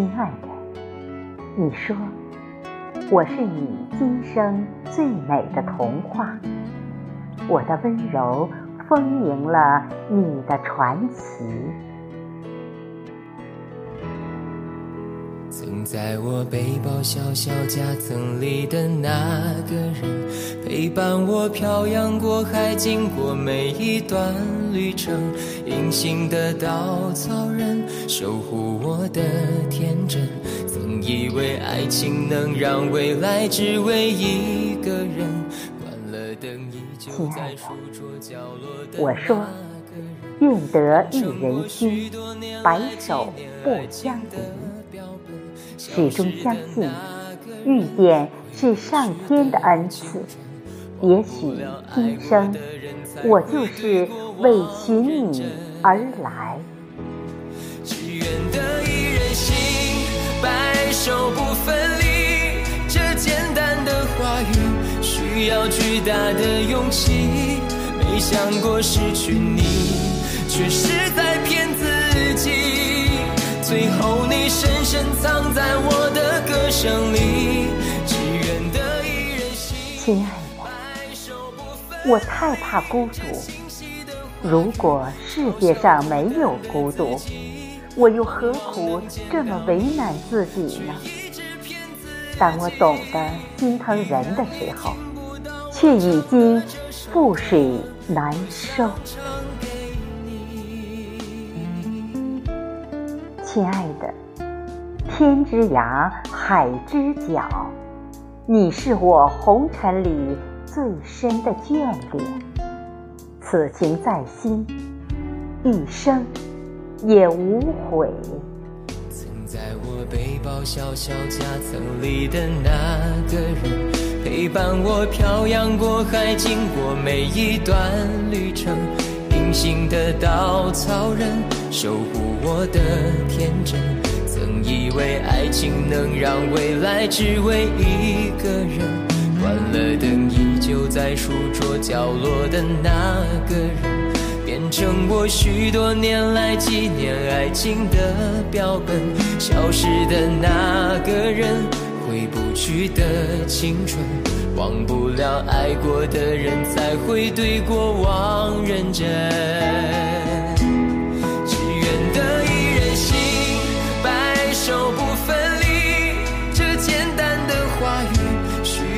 亲爱的，你说我是你今生最美的童话，我的温柔丰盈了你的传奇。曾在我背包小小夹层里的那，伴我漂洋过海，经过每一段旅程。隐形的稻草人，守护我的天真。曾以为爱情能让未来只为一个人。关了灯，依旧在书桌角落的我说，愿得一人心，白首不相离。始终相信，遇见是上天的恩赐。也许今生，我就是为寻你而来。只愿得一人心，白首不分离。这简单的话语，需要巨大的勇气。没想过失去你，却是在骗自己。最后，你深深藏在我的歌声里。只愿得一人心。亲爱的，我太怕孤独。如果世界上没有孤独，我又何苦这么为难自己呢？当我懂得心疼人的时候，却已经覆水难收。亲爱的，天之涯，海之角，你是我红尘里最深的眷恋。此情在心，一生也无悔。曾在我背包小小夹层里的那个人，陪伴我漂洋过海，经过每一段旅程。隐形的稻草人，守护我的天真。曾以为爱情能让未来只为一个人。关了灯，在书桌角落的那个人，变成我许多年来纪念爱情的标本。消失的那个人，回不去的青春。忘不了爱过的人，才会对过往认真。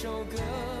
首歌。